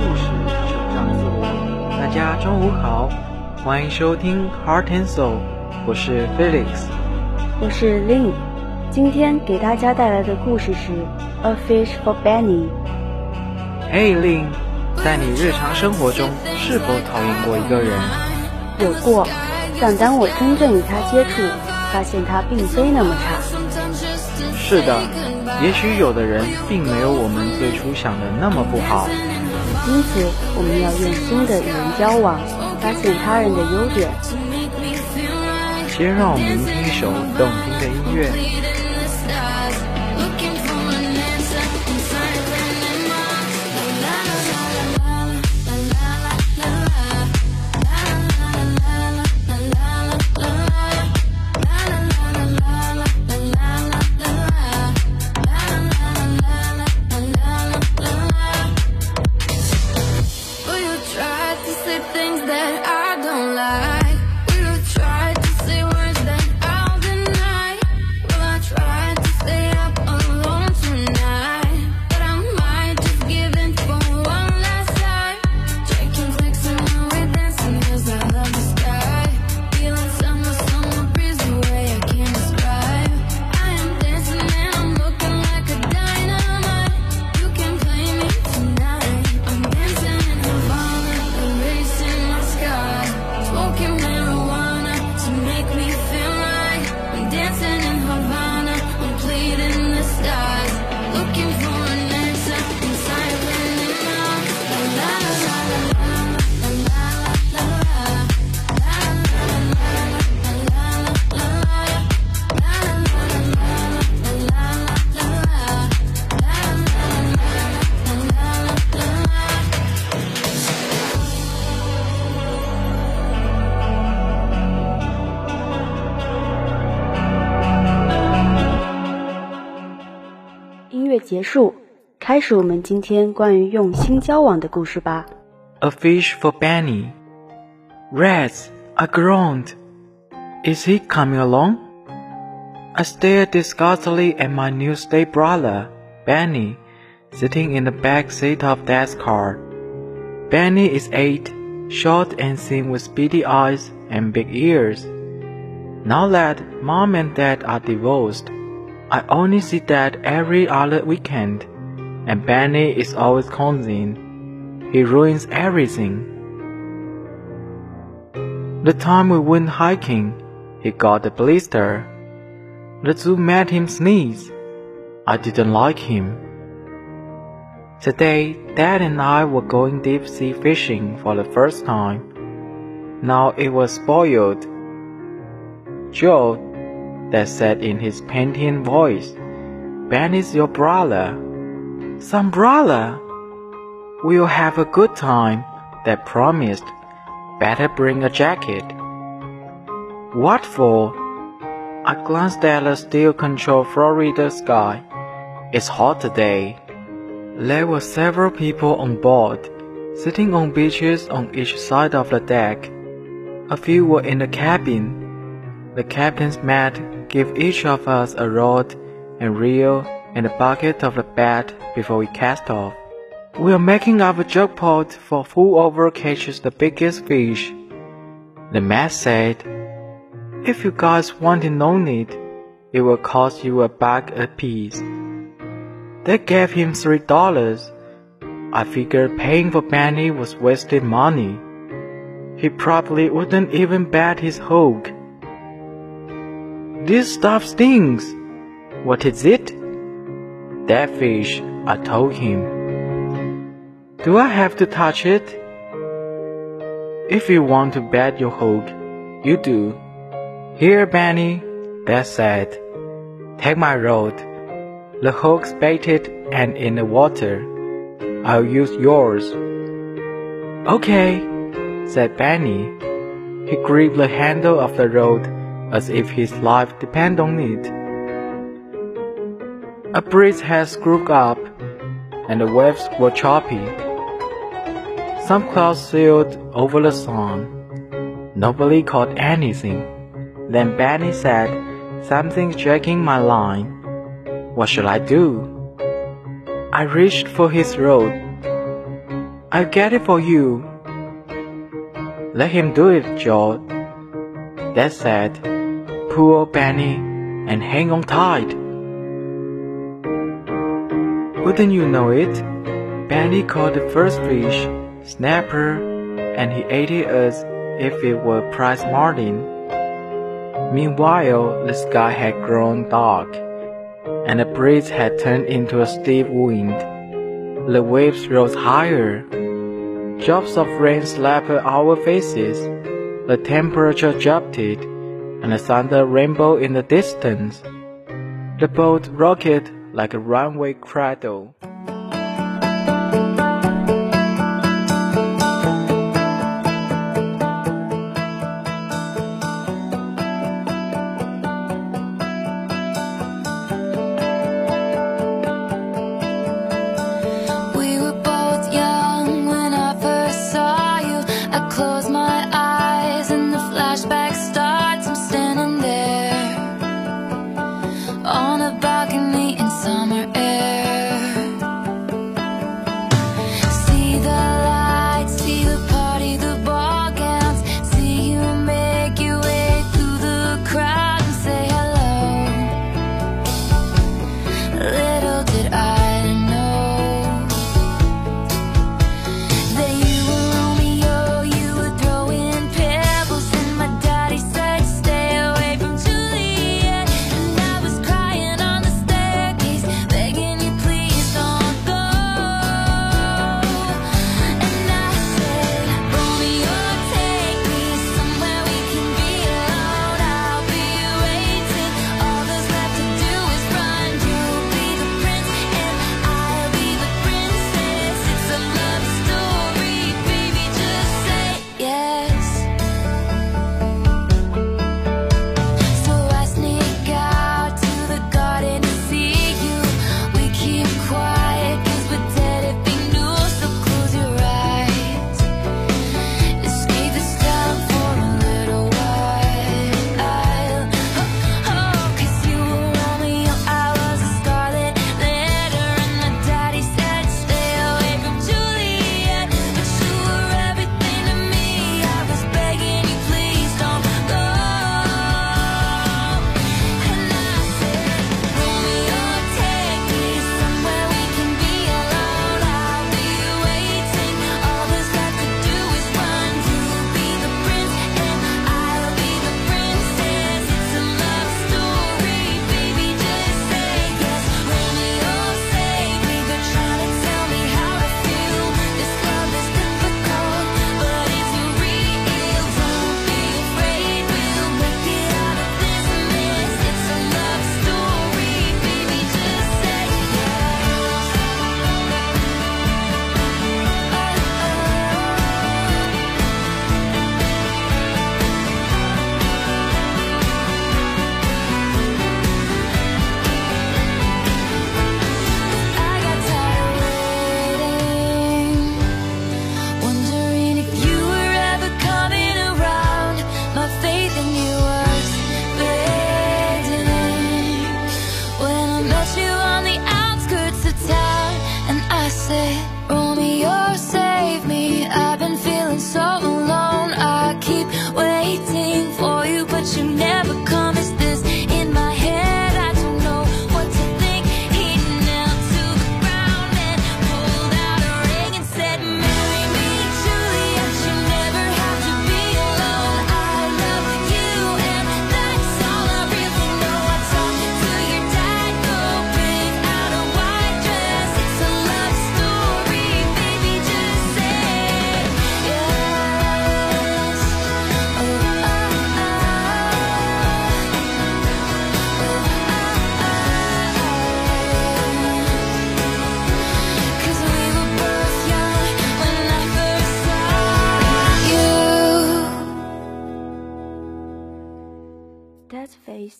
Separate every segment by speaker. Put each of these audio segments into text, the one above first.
Speaker 1: 故事，成长自我。大家中午好，欢迎收听 Heart and Soul，我是 Felix，
Speaker 2: 我是 Lin。今天给大家带来的故事是 A Fish for Benny。
Speaker 1: Hey Lin，在你日常生活中是否讨厌过一个人？
Speaker 2: 有过，但当我真正与他接触，发现他并非那么差。
Speaker 1: 是的，也许有的人并没有我们最初想的那么不好。
Speaker 2: 因此，我们要用心的与人交往，发现他人的优点。
Speaker 1: 先让我们听一首动听的音乐。
Speaker 2: 结束，开始我们今天关于用心交往的故事吧。
Speaker 1: A fish for Benny. Rats, I groaned. Is he coming along? I stared disgustedly at my new step brother, Benny, sitting in the back seat of Dad's car. Benny is eight, short and thin with beady eyes and big ears. Now that Mom and Dad are divorced, I only see Dad every other weekend, and Benny is always causing. He ruins everything. The time we went hiking, he got a blister. The zoo made him sneeze. I didn't like him. Today, Dad and I were going deep sea fishing for the first time. Now it was spoiled. Joe that said in his panting voice, Ben is your brother. Some brother. We'll have a good time, that promised. Better bring a jacket. What for? I glanced at the still control Florida sky. It's hot today. There were several people on board, sitting on benches on each side of the deck. A few were in the cabin. The captain's mate give each of us a rod and reel and a bucket of the bait before we cast off. We are making up a jug pot for whoever catches the biggest fish. The man said, If you guys want to know it, it will cost you a buck apiece. They gave him three dollars. I figured paying for Benny was wasted money. He probably wouldn't even bat his hook. This stuff stings. What is it? That fish, I told him. Do I have to touch it? If you want to bet your hook, you do. Here, Benny, Dad said. Take my rod. The hook's baited and in the water. I'll use yours. Okay, said Benny. He gripped the handle of the rod as if his life depended on it. A breeze had screwed up, and the waves were choppy. Some clouds sailed over the sun. Nobody caught anything. Then Benny said, Something's dragging my line. What shall I do? I reached for his rod.
Speaker 3: I'll get it for you. Let him do it, Joe. Dad said. Poor Benny, and hang on tight. Wouldn't you know it? Benny caught the first fish, snapper, and he ate it as if it were prize marlin. Meanwhile, the sky had grown dark, and the breeze had turned into a stiff wind. The waves rose higher. Drops of rain slapped our faces. The temperature dropped, and thunder rainbow in the distance. The boat rocked like a runway cradle.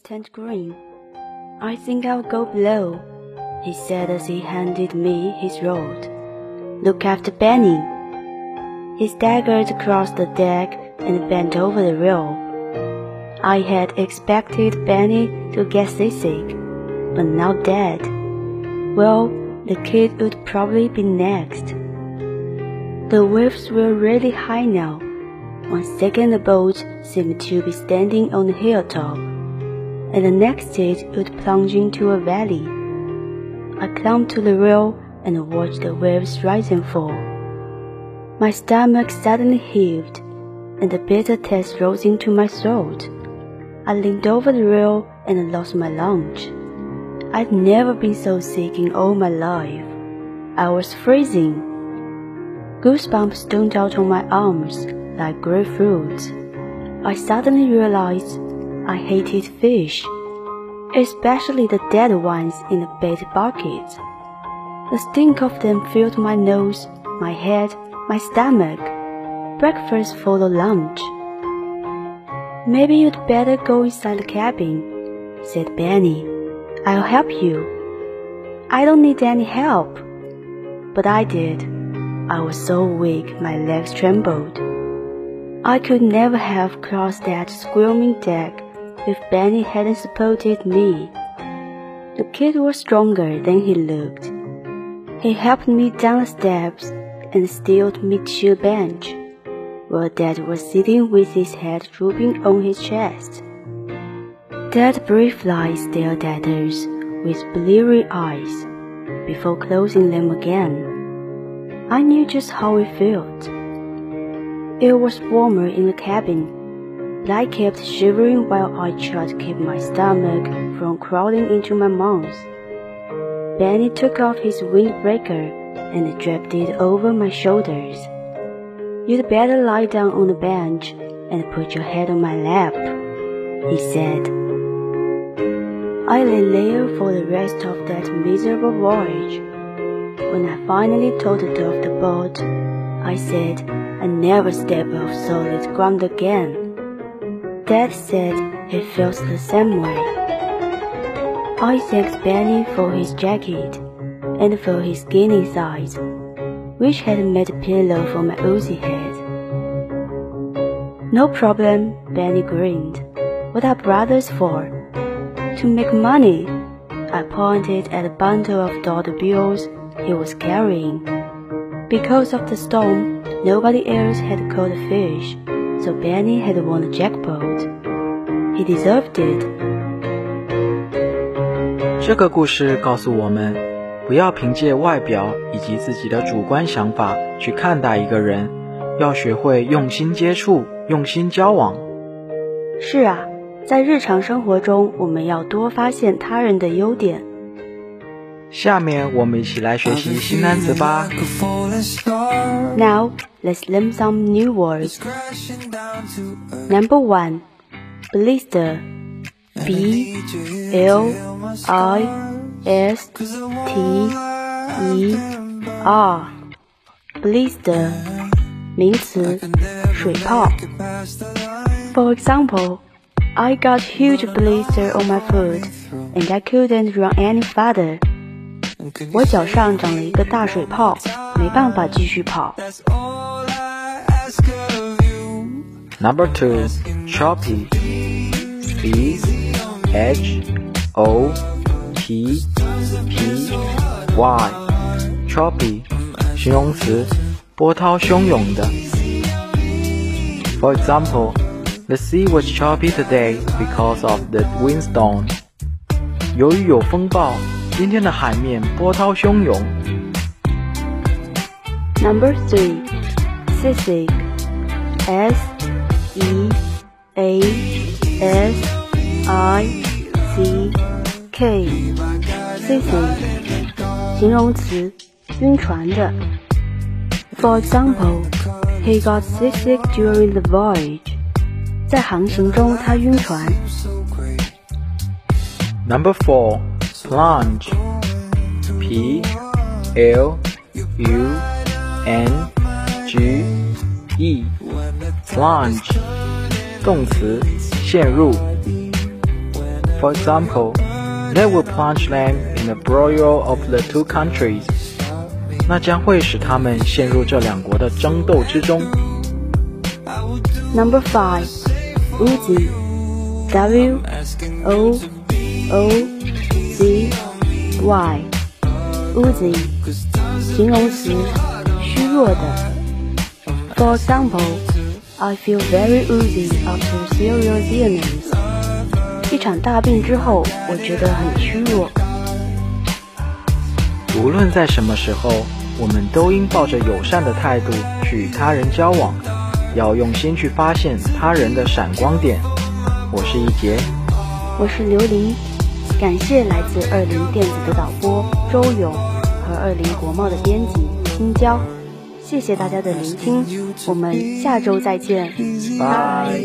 Speaker 2: Turned green. I think I'll go below, he said as he handed me his rod. Look after Benny. He staggered across the deck and bent over the rail. I had expected Benny to get seasick, but now dead. Well, the kid would probably be next. The waves were really high now. One second the boat seemed to be standing on a hilltop, and the next it would plunge into a valley. I clung to the rail and watched the waves rise and fall. My stomach suddenly heaved, and a bitter taste rose into my throat. I leaned over the rail and lost my lunch. I'd never been so sick in all my life. I was freezing. Goosebumps stood out on my arms like grapefruit. I suddenly realized I hated fish, especially the dead ones in the bait bucket. The stink of them filled my nose, my head, my stomach. Breakfast followed lunch. Maybe you'd better go inside the cabin, said Benny. I'll help you. I don't need any help. But I did. I was so weak my legs trembled. I could never have crossed that squirming deck if Benny hadn't supported me. The kid was stronger than he looked. He helped me down the steps and steered me to a bench, while Dad was sitting with his head drooping on his chest. Dad briefly stared at us with bleary eyes before closing them again. I knew just how it felt. It was warmer in the cabin, but I kept shivering while I tried to keep my stomach from crawling into my mouth. Benny took off his windbreaker and draped it over my shoulders. You'd better lie down on the bench and put your head on my lap, he said. I lay there for the rest of that miserable voyage. When I finally toddled off the boat, I said I never step off solid ground again. Dad said he feels the same way. I thanked Benny for his jacket and for his skinny size, which had made a pillow for my oozy head. No problem, Benny grinned. What are brothers for? to make money. I pointed at a bundle of dollar bills he was carrying. Because of the storm, nobody else had caught a fish, so Benny had won the jackpot. He deserved it.
Speaker 1: 这个故事告诉我们，不要凭借外表以及自己的主观想法去看待一个人，要学会用心接触，用心交往。
Speaker 2: 是啊。在日常生活中，我们要多发现他人的优点。
Speaker 1: 下面我们一起来学习新单词吧。
Speaker 2: Now let's learn some new words. Number one, blister. B L I S T E R. Blister. 名词，水泡。For example. I got huge blister on my foot, and I couldn't run any farther. 我脚上长了一个大水泡，没办法继续跑。
Speaker 1: Number two, choppy. C H O P P Y. Choppy，形容词，波涛汹涌的。For example. The sea was choppy today because of the windstorm. 由于有风暴， 今天的海面波涛汹涌。
Speaker 2: Number three, seasick. S E A S I C K. Seasick. 形容词，晕船的。For example, he got seasick during the voyage. 在航行中，他晕船。
Speaker 1: Number four, plunge p l u n g e plunge 动词陷入。For example, that will plunge them in the broil of the two countries. 那将会使他们陷入这两国的争斗之中。
Speaker 2: Number five, Woozy, W O O. Z Y, Uzi，形容词，虚弱的。
Speaker 4: For example, I feel very woozy after serious illness. 一场大病之后，我觉得很虚弱。
Speaker 1: 无论在什么时候，我们都应抱着友善的态度去与他人交往，要用心去发现他人的闪光点。我是一杰，
Speaker 4: 我是刘琳，感谢来自二零电子的导播周勇和二零国贸的编辑青椒。谢谢大家的聆听，我们下周再见，拜。